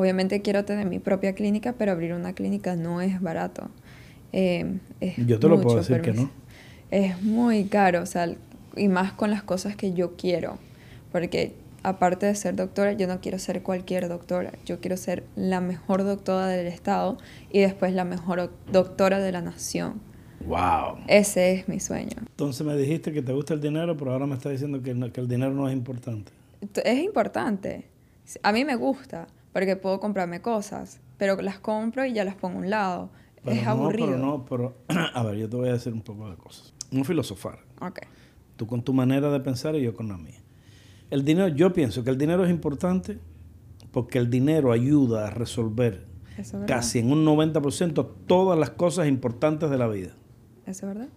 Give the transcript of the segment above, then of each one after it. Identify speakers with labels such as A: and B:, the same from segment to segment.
A: obviamente quiero tener mi propia clínica, pero abrir una clínica no es barato. Eh,
B: Yo te lo puedo decir que no.
A: Es muy caro, o sea, y más con las cosas que yo quiero, porque aparte de ser doctora, yo no quiero ser cualquier doctora, yo quiero ser la mejor doctora del Estado y después la mejor doctora de la nación.
B: Wow.
A: Ese es mi sueño.
B: Entonces me dijiste que te gusta el dinero, pero ahora me estás diciendo que, que el dinero no es importante.
A: Es importante. A mí me gusta, porque puedo comprarme cosas, pero las compro y ya las pongo a un lado. es aburrido.
B: Pero no, pero a ver, yo te voy a decir un poco de cosas. Un filosofar.
A: Ok.
B: Tú con tu manera de pensar y yo con la mía. El dinero, yo pienso que el dinero es importante porque el dinero ayuda a resolver casi en un 90% todas las cosas importantes de la vida.
A: ¿Eso es verdad?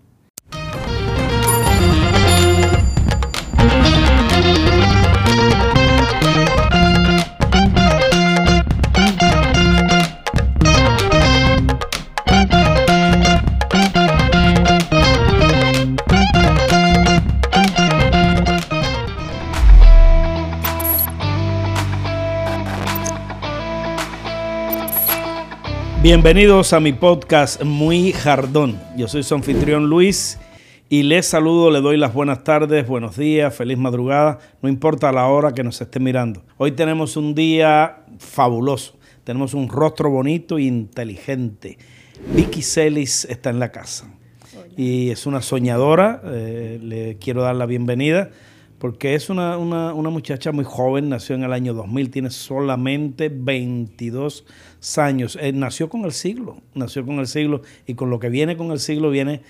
B: Bienvenidos a mi podcast Muy Jardón. Yo soy su anfitrión Luis y les saludo, le doy las buenas tardes, buenos días, feliz madrugada, no importa la hora que nos esté mirando. Hoy tenemos un día fabuloso, tenemos un rostro bonito e inteligente. Vicky Celis está en la casa y es una soñadora, eh, le quiero dar la bienvenida porque es una, muchacha muy joven, nació en el año 2000, tiene solamente 22 años. Eh, nació con el siglo, nació con el siglo y con lo que viene con el siglo viene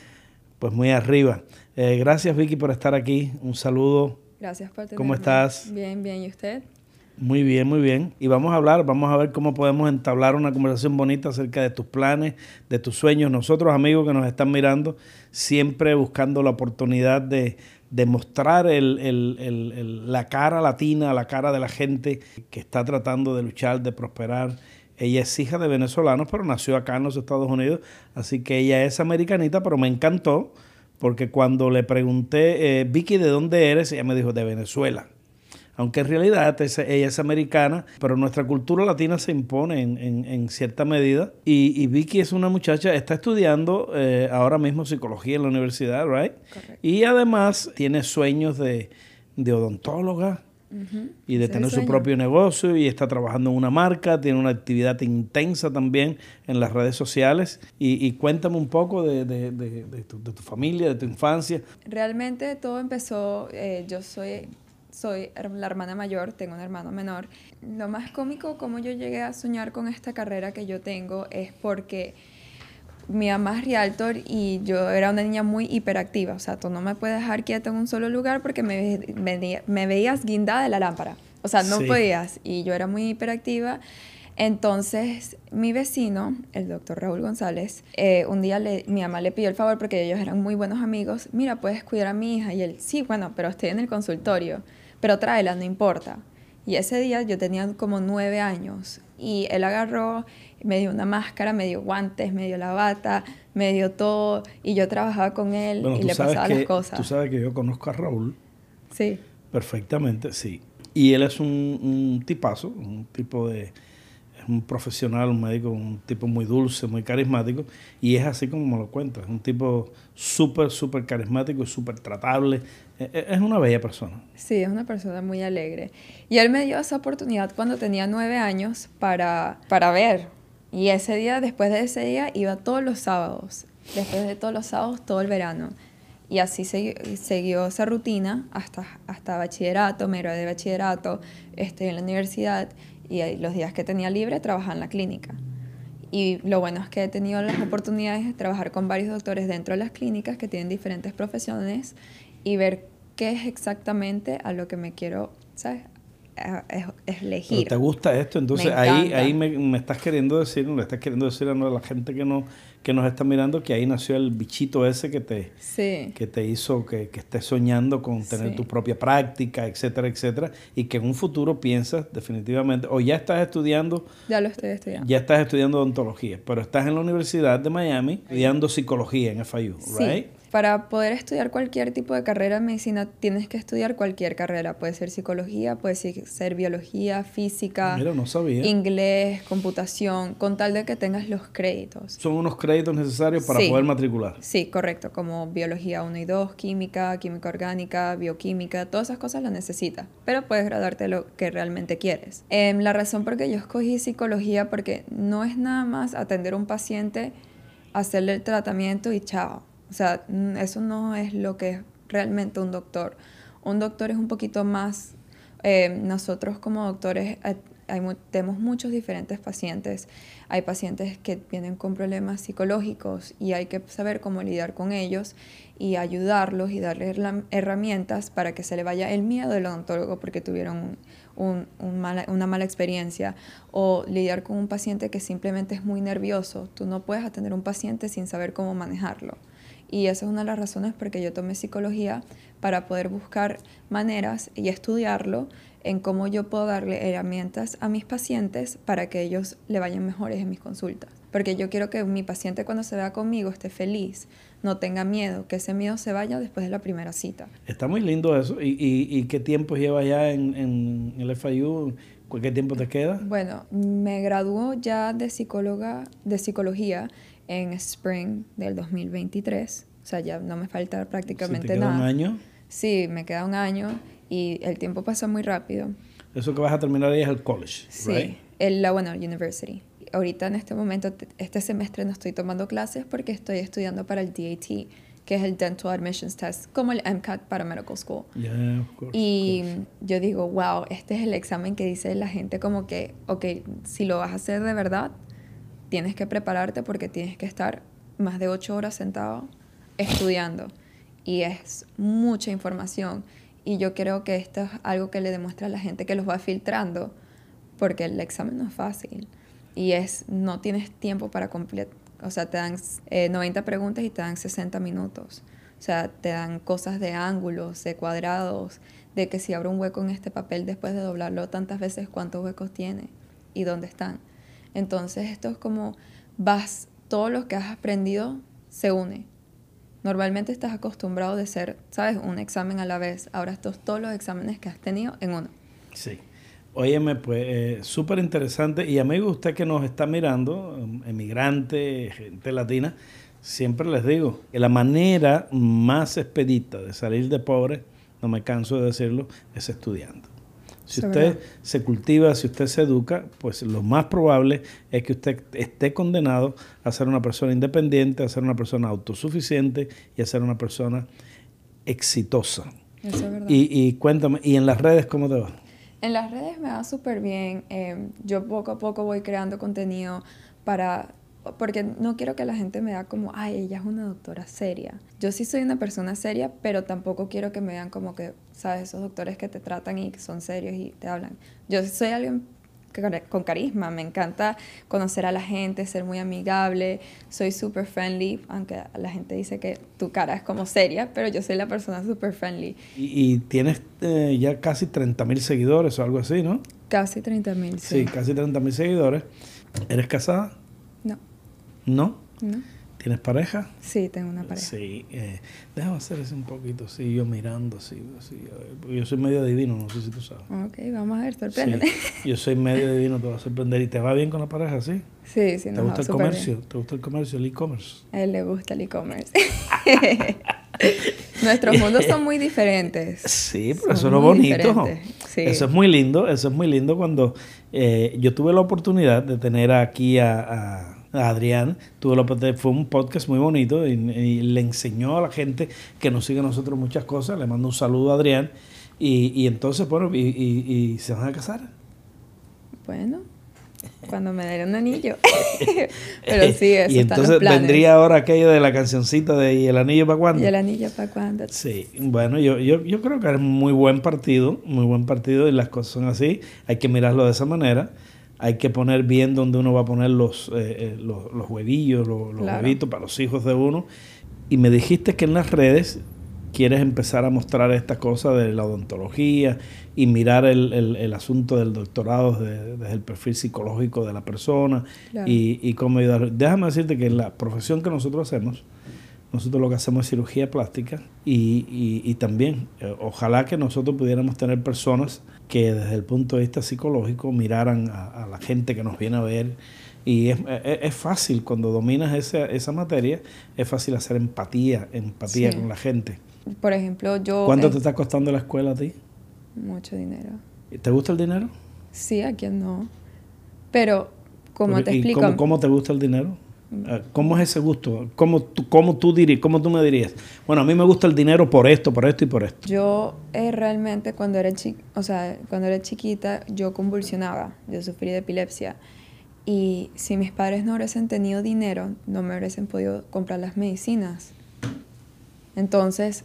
B: pues muy arriba. Eh, gracias Vicky por estar aquí, un saludo.
A: Gracias por tenerme.
B: ¿Cómo estás?
A: Bien, bien, ¿y usted?
B: Muy bien, muy bien. Y vamos a hablar, vamos a ver cómo podemos entablar una conversación bonita acerca de tus planes, de tus sueños. Nosotros, amigos que nos están mirando, siempre buscando la oportunidad de, demostrar la cara latina, la cara de la gente que está tratando de luchar, de prosperar. Ella es hija de venezolanos, pero nació acá en los Estados Unidos, así que ella es americanita, pero me encantó porque cuando le pregunté, eh, Vicky, ¿de dónde eres? Ella me dijo, de Venezuela aunque en realidad ella es americana, pero nuestra cultura latina se impone en, cierta medida. Y, Vicky es una muchacha, está estudiando eh, ahora mismo psicología en la universidad, ¿right? Y además tiene sueños de, odontóloga. Y de tener su propio negocio y está trabajando en una marca, tiene una actividad intensa también en las redes sociales. Y, cuéntame un poco de, tu, familia, de tu infancia.
A: Realmente todo empezó, eh, yo soy soy la hermana mayor, tengo un hermano menor. Lo más cómico como yo llegué a soñar con esta carrera que yo tengo es porque mi mamá es realtor y yo era una niña muy hiperactiva. O sea, tú no me puedes dejar quieta en un solo lugar porque me, me, veías guindada de la lámpara. O sea, no podías. Y yo era muy hiperactiva. Entonces, mi vecino, el doctor Raúl González, eh, un día le, mi mamá le pidió el favor porque ellos eran muy buenos amigos. Mira, puedes cuidar a mi hija. Y él, sí, bueno, pero estoy en el consultorio pero tráela, no importa. Y ese día yo tenía como nueve años y él agarró, me dio una máscara, me dio guantes, me dio la bata, me dio todo y yo trabajaba con él y le pasaba las cosas.
B: Tú sabes que yo conozco a Raúl.
A: Sí.
B: Perfectamente, sí. Y él es un, un tipazo, un tipo de un profesional, un médico, un tipo muy dulce, muy carismático, y es así como me lo cuentas, un tipo súper, súper carismático y súper tratable. E, e, es una bella persona.
A: Sí, es una persona muy alegre. Y él me dio esa oportunidad cuando tenía nueve años para, para ver. Y ese día, después de ese día, iba todos los sábados. Después de todos los sábados, todo el verano. Y así siguió esa rutina hasta, hasta bachillerato, me gradué de bachillerato, estoy en la universidad y los días que tenía libre trabajaba en la clínica. Y lo bueno es que he tenido las oportunidades de trabajar con varios doctores dentro de las clínicas que tienen diferentes profesiones y ver qué es exactamente a lo que me quiero. Es, elegir.
B: ¿Te gusta esto? Entonces ahí, ahí me, me, estás queriendo decir, le estás queriendo decir a la gente que no que nos está mirando que ahí nació el bichito ese que te, que te hizo que, que estés soñando con tener tu propia práctica, etcétera, etcétera, y que en un futuro piensas definitivamente, o ya estás estudiando.
A: Ya lo estoy estudiando.
B: Ya estás estudiando odontología, pero estás en la Universidad de Miami estudiando psicología en FIU, ¿right?
A: Para poder estudiar cualquier tipo de carrera en medicina tienes que estudiar cualquier carrera. Puede ser psicología, puede ser biología, física, inglés, computación, con tal de que tengas los créditos.
B: Son unos créditos necesarios para poder matricular.
A: Sí, correcto, como biología 1 y 2, química, química orgánica, bioquímica, todas esas cosas las necesitas, pero puedes graduarte lo que realmente quieres. Em, la razón por que yo escogí psicología porque no es nada más atender a un paciente, hacerle el tratamiento y chao o sea, eso no es lo que es realmente un doctor. Un doctor es un poquito más, eh, nosotros como doctores eh, tenemos muchos diferentes pacientes. Hay pacientes que vienen con problemas psicológicos y hay que saber cómo lidiar con ellos y ayudarlos y darles herramientas para que se le vaya el miedo del odontólogo porque tuvieron una mala experiencia o lidiar con un paciente que simplemente es muy nervioso. Tú no puedes atender a un paciente sin saber cómo manejarlo. Y esa es una de las razones por que yo tomé psicología para poder buscar maneras y estudiarlo en cómo yo puedo darle herramientas a mis pacientes para que ellos le vayan mejores en mis consultas. Porque yo quiero que mi paciente cuando se vea conmigo esté feliz, no tenga miedo, que ese miedo se vaya después de la primera cita.
B: Está muy lindo eso. ¿Y, y, qué tiempo llevas ya en, en el FIU? ¿Qué tiempo te queda?
A: Bueno, me graduó ya de psicóloga, de psicología en spring del 2023. O sea, ya no me falta prácticamente ¿Sí te queda nada.
B: un año?
A: Sí, me queda un año y el tiempo pasa muy rápido.
B: Eso que vas a terminar ahí es el college,
A: Sí, el, la, bueno, university. Ahorita en este momento, este semestre no estoy tomando clases porque estoy estudiando para el DAT, que es el Dental Admissions Test, como el MCAT para Medical School.
B: Yeah, of course,
A: y yo digo, wow, este es el examen que dice la gente como que, ok, si lo vas a hacer de verdad, tienes que prepararte porque tienes que estar más de ocho horas sentado estudiando. Y es mucha información. Y yo creo que esto es algo que le demuestra a la gente que los va filtrando, porque el examen no es fácil. Y es, no tienes tiempo para completar. O sea, te dan 90 eh, preguntas y te dan 60 minutos. O sea, te dan cosas de ángulos, de cuadrados, de que si abro un hueco en este papel después de doblarlo tantas veces, cuántos huecos tiene y dónde están. Entonces esto es como vas, todo lo que has aprendido se une. Normalmente estás acostumbrado de ser, ¿sabes? Un examen a la vez. Ahora estos todos los exámenes que has tenido en uno.
B: Sí. Óyeme, pues eh, súper interesante. Y amigo, usted que nos está mirando, emigrante, gente latina, siempre les digo que la manera más expedita de salir de pobre, no me canso de decirlo, es estudiando. Si usted se cultiva, si usted se educa, pues lo más probable es que usted esté condenado a ser una persona independiente, a ser una persona autosuficiente y a ser una persona exitosa.
A: Eso es verdad.
B: Y, y cuéntame, ¿y en las redes cómo te va?
A: En las redes me va súper bien. Eh, yo poco a poco voy creando contenido para porque no quiero que la gente me da como, ay, ella es una doctora seria. Yo sí soy una persona seria, pero tampoco quiero que me vean como que, sabes, esos doctores que te tratan y que son serios y te hablan. Yo soy alguien con carisma, me encanta conocer a la gente, ser muy amigable, soy súper friendly, aunque la gente dice que tu cara es como seria, pero yo soy la persona súper friendly.
B: Y, tienes eh, ya casi 30 mil seguidores o algo así, ¿no?
A: Casi 30 mil,
B: sí. Sí, casi 30 mil seguidores. ¿Eres casada?
A: No.
B: ¿No? ¿Tienes pareja?
A: Sí, tengo una pareja.
B: Sí, eh, déjame hacer eso un poquito, sí, yo mirando, sí, yo soy medio divino, no sé si tú sabes.
A: Ok, vamos a ver, sorprende.
B: yo soy medio divino, te va a sorprender. ¿Y te va bien con la pareja, sí?
A: Sí, sí,
B: ¿Te gusta el comercio? ¿Te gusta el comercio, el e-commerce?
A: A él le gusta el e-commerce. Nuestros mundos son muy diferentes.
B: Sí, pero eso es lo bonito. Eso es muy lindo, eso es muy lindo cuando eh, yo tuve la oportunidad de tener aquí a Adrián, tuvo la, fue un podcast muy bonito y, le enseñó a la gente que nos sigue a nosotros muchas cosas. Le mando un saludo a Adrián. Y, y entonces, bueno, y, y, se van a casar.
A: Bueno, cuando me den un anillo. Pero sí, eso
B: Y entonces vendría ahora aquello de la cancioncita de ¿Y el anillo para cuándo?
A: ¿Y el anillo para cuándo?
B: Sí, bueno, yo, yo, yo creo que es muy buen partido, muy buen partido y las cosas son así. Hay que mirarlo de esa manera hay que poner bien donde uno va a poner los, eh, eh, los, huevillos, los, huevitos para los hijos de uno. Y me dijiste que en las redes quieres empezar a mostrar esta cosa de la odontología y mirar el, asunto del doctorado desde, el perfil psicológico de la persona y, y cómo ayudar. Déjame decirte que en la profesión que nosotros hacemos, nosotros lo que hacemos es cirugía plástica y, también eh, ojalá que nosotros pudiéramos tener personas que desde el punto de vista psicológico miraran a, la gente que nos viene a ver. Y es, fácil, cuando dominas esa, esa materia, es fácil hacer empatía, empatía con la gente.
A: Por ejemplo, yo...
B: ¿Cuánto te está costando la escuela a ti?
A: Mucho dinero.
B: ¿Te gusta el dinero?
A: Sí, a quien no. Pero, como te explico...
B: Cómo, ¿Cómo te gusta el dinero? ¿Cómo es ese gusto? ¿Cómo tú, cómo tú, dirías, ¿Cómo tú me dirías? Bueno, a mí me gusta el dinero por esto, por esto y por esto.
A: Yo eh, realmente cuando era, o sea, cuando era chiquita yo convulsionaba, yo sufrí de epilepsia. Y si mis padres no hubiesen tenido dinero, no me hubiesen podido comprar las medicinas. Entonces,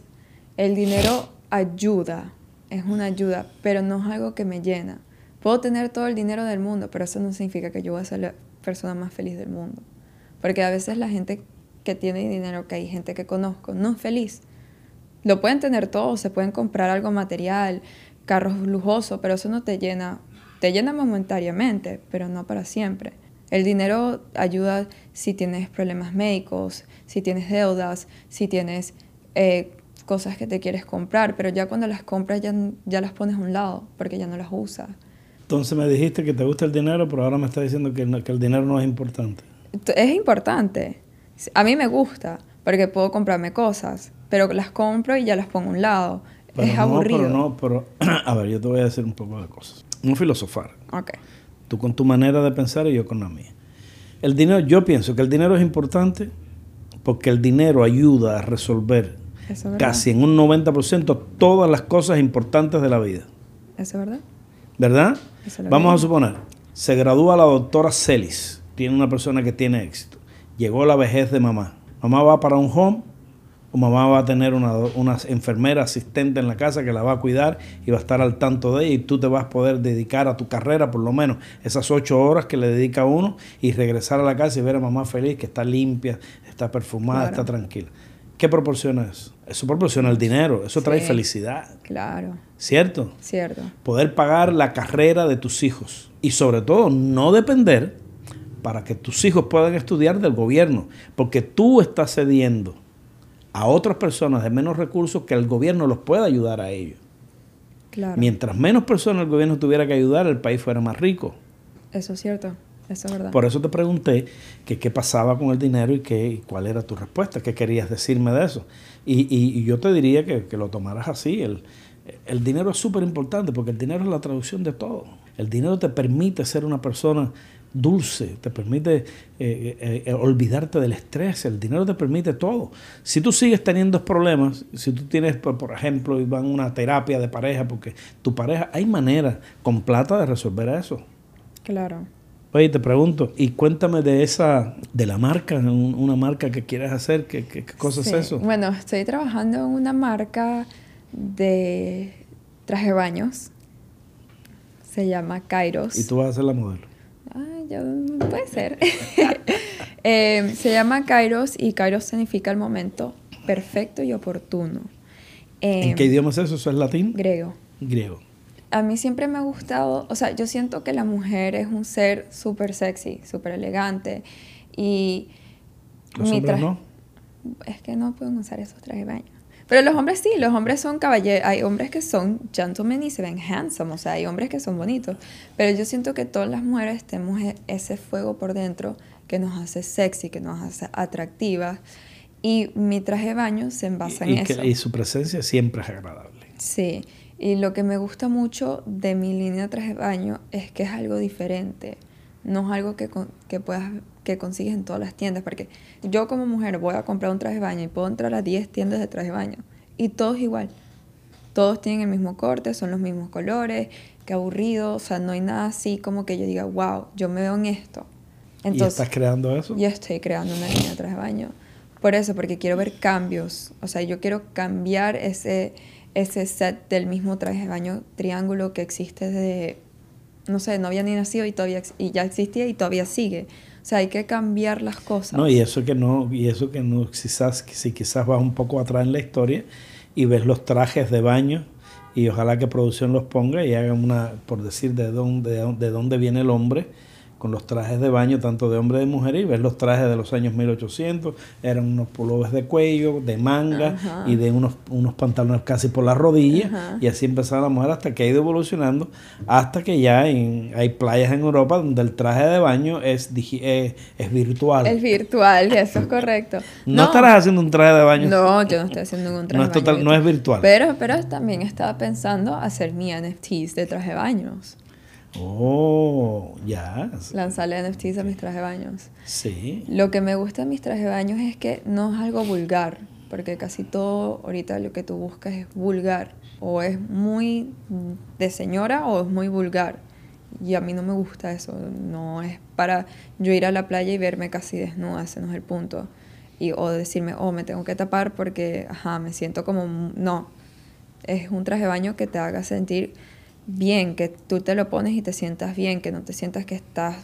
A: el dinero ayuda, es una ayuda, pero no es algo que me llena. Puedo tener todo el dinero del mundo, pero eso no significa que yo voy a ser la persona más feliz del mundo. Porque a veces la gente que tiene dinero, que hay gente que conozco, no es feliz. Lo pueden tener todo, se pueden comprar algo material, carros lujosos, pero eso no te llena. Te llena momentáneamente, pero no para siempre. El dinero ayuda si tienes problemas médicos, si tienes deudas, si tienes eh, cosas que te quieres comprar, pero ya cuando las compras ya, ya las pones a un lado porque ya no las usas.
B: Entonces me dijiste que te gusta el dinero, pero ahora me estás diciendo que, que el dinero no es importante.
A: Es importante. A mí me gusta porque puedo comprarme cosas, pero las compro y ya las pongo a un lado. es aburrido.
B: Pero no, pero a ver, yo te voy a decir un poco de cosas. Un filosofar.
A: Ok.
B: Tú con tu manera de pensar y yo con la mía. El dinero, yo pienso que el dinero es importante porque el dinero ayuda a resolver casi en un 90% todas las cosas importantes de la vida.
A: ¿Eso es verdad?
B: ¿Verdad? Vamos a suponer, se gradúa la doctora Celis, tiene una persona que tiene éxito. Llegó la vejez de mamá. Mamá va para un home o mamá va a tener una, una, enfermera asistente en la casa que la va a cuidar y va a estar al tanto de ella y tú te vas a poder dedicar a tu carrera por lo menos esas ocho horas que le dedica uno y regresar a la casa y ver a mamá feliz, que está limpia, está perfumada, está tranquila. ¿Qué proporciona eso? Eso proporciona el dinero, eso trae felicidad.
A: Claro.
B: ¿Cierto?
A: Cierto.
B: Poder pagar la carrera de tus hijos y sobre todo no depender para que tus hijos puedan estudiar del gobierno, porque tú estás cediendo a otras personas de menos recursos que el gobierno los pueda ayudar a ellos.
A: Claro.
B: Mientras menos personas el gobierno tuviera que ayudar, el país fuera más rico.
A: Eso es cierto. Eso es verdad.
B: Por eso te pregunté que qué pasaba con el dinero y, qué, cuál era tu respuesta, qué querías decirme de eso. Y, yo te diría que, lo tomaras así. El, el dinero es súper importante porque el dinero es la traducción de todo. El dinero te permite ser una persona dulce, te permite eh, eh, eh, olvidarte del estrés, el dinero te permite todo. Si tú sigues teniendo problemas, si tú tienes, por, ejemplo, van a una terapia de pareja, porque tu pareja, hay manera con plata de resolver eso.
A: Claro.
B: Oye, te pregunto, y cuéntame de esa, de la marca, una marca que quieres hacer, ¿qué, qué, cosa es eso?
A: Bueno, estoy trabajando en una marca de traje de baños. Se llama Kairos.
B: ¿Y tú vas a ser la modelo?
A: Ah, ya puede ser. Eh, se llama Kairos y Kairos significa el momento perfecto y oportuno.
B: ¿En qué idioma es eso? ¿Eso es latín?
A: Griego.
B: Griego
A: a mí siempre me ha gustado, o sea, yo siento que la mujer es un ser súper sexy, súper elegante y...
B: ¿Los hombres no?
A: Es que no pueden usar esos trajes de baño. Pero los hombres sí, los hombres son caballeros, hay hombres que son gentlemen y se ven handsome, o sea, hay hombres que son bonitos. Pero yo siento que todas las mujeres tenemos e-, ese fuego por dentro que nos hace sexy, que nos hace atractivas. Y mi traje de baño se basa en eso.
B: y su presencia siempre es agradable.
A: Sí. Y lo que me gusta mucho de mi línea traje de baño es que es algo diferente. No es algo que, que, puedas, que consigues en todas las tiendas. Porque yo como mujer voy a comprar un traje de baño y puedo entrar a 10 tiendas de traje de baño. Y todos igual. Todos tienen el mismo corte, son los mismos colores. Qué aburrido. O sea, no hay nada así como que yo diga, wow, yo me veo en esto.
B: Entonces, ¿Y estás creando eso?
A: Yo estoy creando una línea de traje de baño. Por eso, porque quiero ver cambios. O sea, yo quiero cambiar ese ese set del mismo traje de baño triángulo que existe desde, no sé, no había ni nacido y, todavía, y ya existía y todavía sigue. Sea, hay que cambiar las cosas.
B: No, y eso que no, y eso que no, quizás, si quizás vas un poco atrás en la historia y ves los trajes de baño y ojalá que producción los ponga y hagan una, por decir de dónde, de dónde viene el hombre, con los trajes de baño, tanto de hombre y de mujer, y ves los trajes de los años 1800, eran unos pullovers de cuello, de manga y de unos, unos pantalones casi por las rodillas, y así empezaba la mujer hasta que ha ido evolucionando, hasta que ya hay playas en Europa donde el traje de baño es, eh, es virtual.
A: Es virtual, eso es correcto.
B: ¿No, estarás haciendo un traje de baño?
A: No, yo no estoy haciendo un traje
B: no de baño. no es virtual.
A: Pero, pero también estaba pensando hacer mi NFTs de traje de baños.
B: Oh, ya.
A: Lanzarle NFTs a mis trajes de baños.
B: Sí.
A: Lo que me gusta de mis trajes de baños es que no es algo vulgar, porque casi todo ahorita lo que tú buscas es vulgar. O es muy de señora o es muy vulgar. Y a mí no me gusta eso. No es para yo ir a la playa y verme casi desnuda, ese no es el punto. Y, o decirme, oh, me tengo que tapar porque, ajá, me siento como... No. Es un traje de baño que te haga sentir bien, que tú te lo pones y te sientas bien, que no te sientas que estás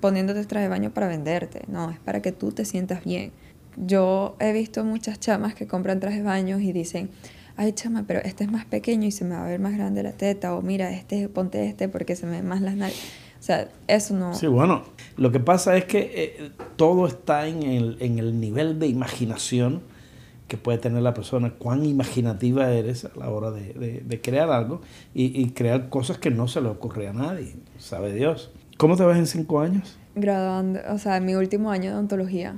A: poniéndote traje de baño para venderte, no, es para que tú te sientas bien. Yo he visto muchas chamas que compran trajes de baño y dicen, ay chama, pero este es más pequeño y se me va a ver más grande la teta, o mira, este, ponte este porque se me ven más las nalgas. O sea, eso no...
B: Sí, bueno, lo que pasa es que eh, todo está en el, en el nivel de imaginación que puede tener la persona, cuán imaginativa eres a la hora de, crear algo y, crear cosas que no se le ocurre a nadie, sabe Dios. ¿Cómo te ves en cinco años?
A: Graduando, o sea, en mi último año de ontología,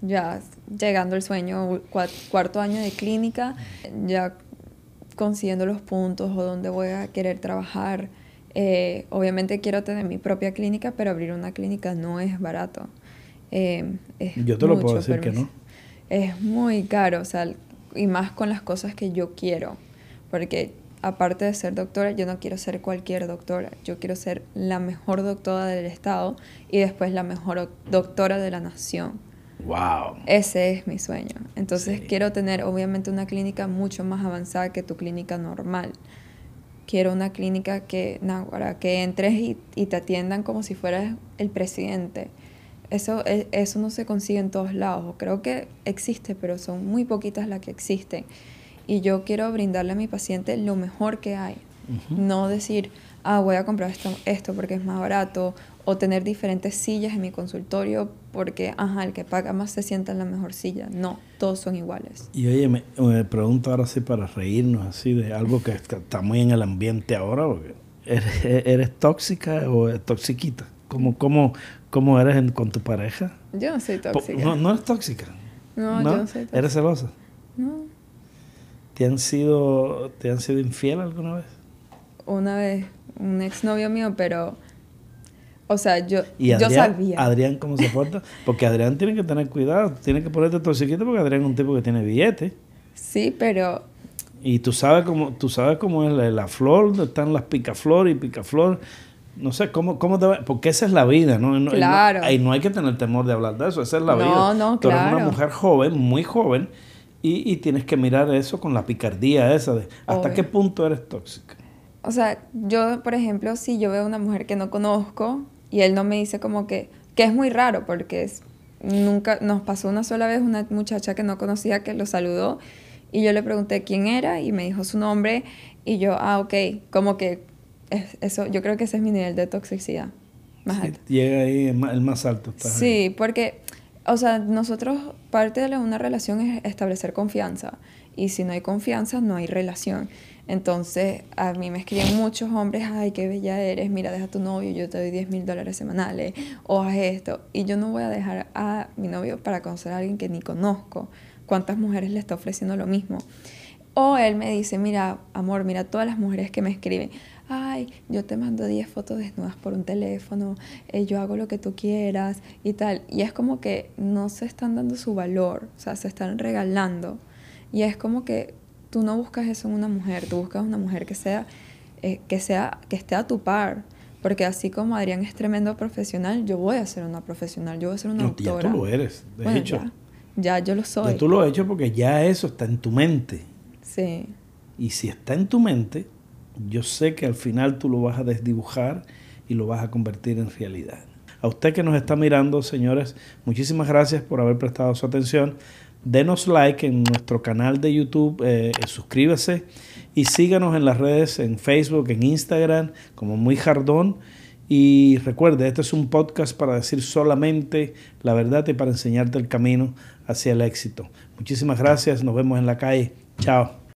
A: ya llegando al sueño, cuarto año de clínica, ya consiguiendo los puntos o dónde voy a querer trabajar. Eh, obviamente quiero tener mi propia clínica, pero abrir una clínica no es barato.
B: Eh, Yo te lo puedo decir que no
A: es muy caro, o sea, y más con las cosas que yo quiero, porque aparte de ser doctora, yo no quiero ser cualquier doctora, yo quiero ser la mejor doctora del estado y después la mejor doctora de la nación.
B: Wow.
A: Ese es mi sueño. Entonces quiero tener obviamente una clínica mucho más avanzada que tu clínica normal. Quiero una clínica que, para que entres y, y te atiendan como si fueras el presidente eso, e, eso no se consigue en todos lados. Creo que existe, pero son muy poquitas las que existen. Y yo quiero brindarle a mi paciente lo mejor que hay. No decir, ah, voy a comprar esto, esto porque es más barato. O tener diferentes sillas en mi consultorio porque, ajá, el que paga más se sienta en la mejor silla. No, todos son iguales.
B: Y oye, me, pregunto ahora sí para reírnos así de algo que está muy en el ambiente ahora. ¿eres, ¿Eres tóxica o toxiquita? ¿Cómo, cómo, cómo eres con tu pareja?
A: Yo no soy tóxica.
B: No, no eres tóxica.
A: No, yo no soy tóxica.
B: ¿Eres celosa?
A: No.
B: ¿Te han sido, te han sido infiel alguna vez?
A: Una vez, un exnovio mío, pero... O sea, yo,
B: ¿Y
A: Adrián, yo sabía.
B: Adrián, ¿cómo se porta? Porque Adrián tiene que tener cuidado, tiene que ponerte toxiquito porque Adrián es un tipo que tiene billete.
A: Sí, pero...
B: Y tú sabes cómo, tú sabes cómo es la, la flor, donde están las picaflor y picaflor no sé, ¿cómo, cómo te va? Porque esa es la vida, ¿no?
A: claro.
B: No, no hay que tener temor de hablar de eso, esa es la vida.
A: No, no,
B: Tú
A: claro.
B: eres una mujer joven, muy joven, y, y, tienes que mirar eso con la picardía esa de hasta qué punto eres tóxica.
A: O sea, yo, por ejemplo, si yo veo una mujer que no conozco y él no me dice como que, que es muy raro porque es, nunca, nos pasó una sola vez una muchacha que no conocía que lo saludó y yo le pregunté quién era y me dijo su nombre y yo, ah, ok, como que eso, yo creo que ese es mi nivel de toxicidad más alto.
B: Llega ahí el más, alto.
A: sí, porque, o sea, nosotros, parte de una relación es establecer confianza. Y si no hay confianza, no hay relación. Entonces, a mí me escriben muchos hombres, ay, qué bella eres, mira, deja a tu novio, yo te doy 10 mil dólares semanales, o haz esto. Y yo no voy a dejar a mi novio para conocer a alguien que ni conozco. ¿Cuántas mujeres le está ofreciendo lo mismo? O él me dice, mira, amor, mira todas las mujeres que me escriben ay, yo te mando 10 fotos desnudas por un teléfono, eh, yo hago lo que tú quieras y tal. Y es como que no se están dando su valor, o sea, se están regalando. Y es como que tú no buscas eso en una mujer, tú buscas una mujer que sea, eh, que sea, que esté a tu par. Porque así como Adrián es tremendo profesional, yo voy a ser una profesional, yo voy a ser una no, Ya
B: tú lo eres, de hecho.
A: Ya, yo lo soy.
B: Ya tú lo has hecho porque ya eso está en tu mente.
A: Sí.
B: Y si está en tu mente, yo sé que al final tú lo vas a desdibujar y lo vas a convertir en realidad. A usted que nos está mirando, señores, muchísimas gracias por haber prestado su atención. Denos like en nuestro canal de YouTube, eh, suscríbase y síganos en las redes, en Facebook, en Instagram, como Muy Jardón. Y recuerde, este es un podcast para decir solamente la verdad y para enseñarte el camino hacia el éxito. Muchísimas gracias, nos vemos en la calle. Chao.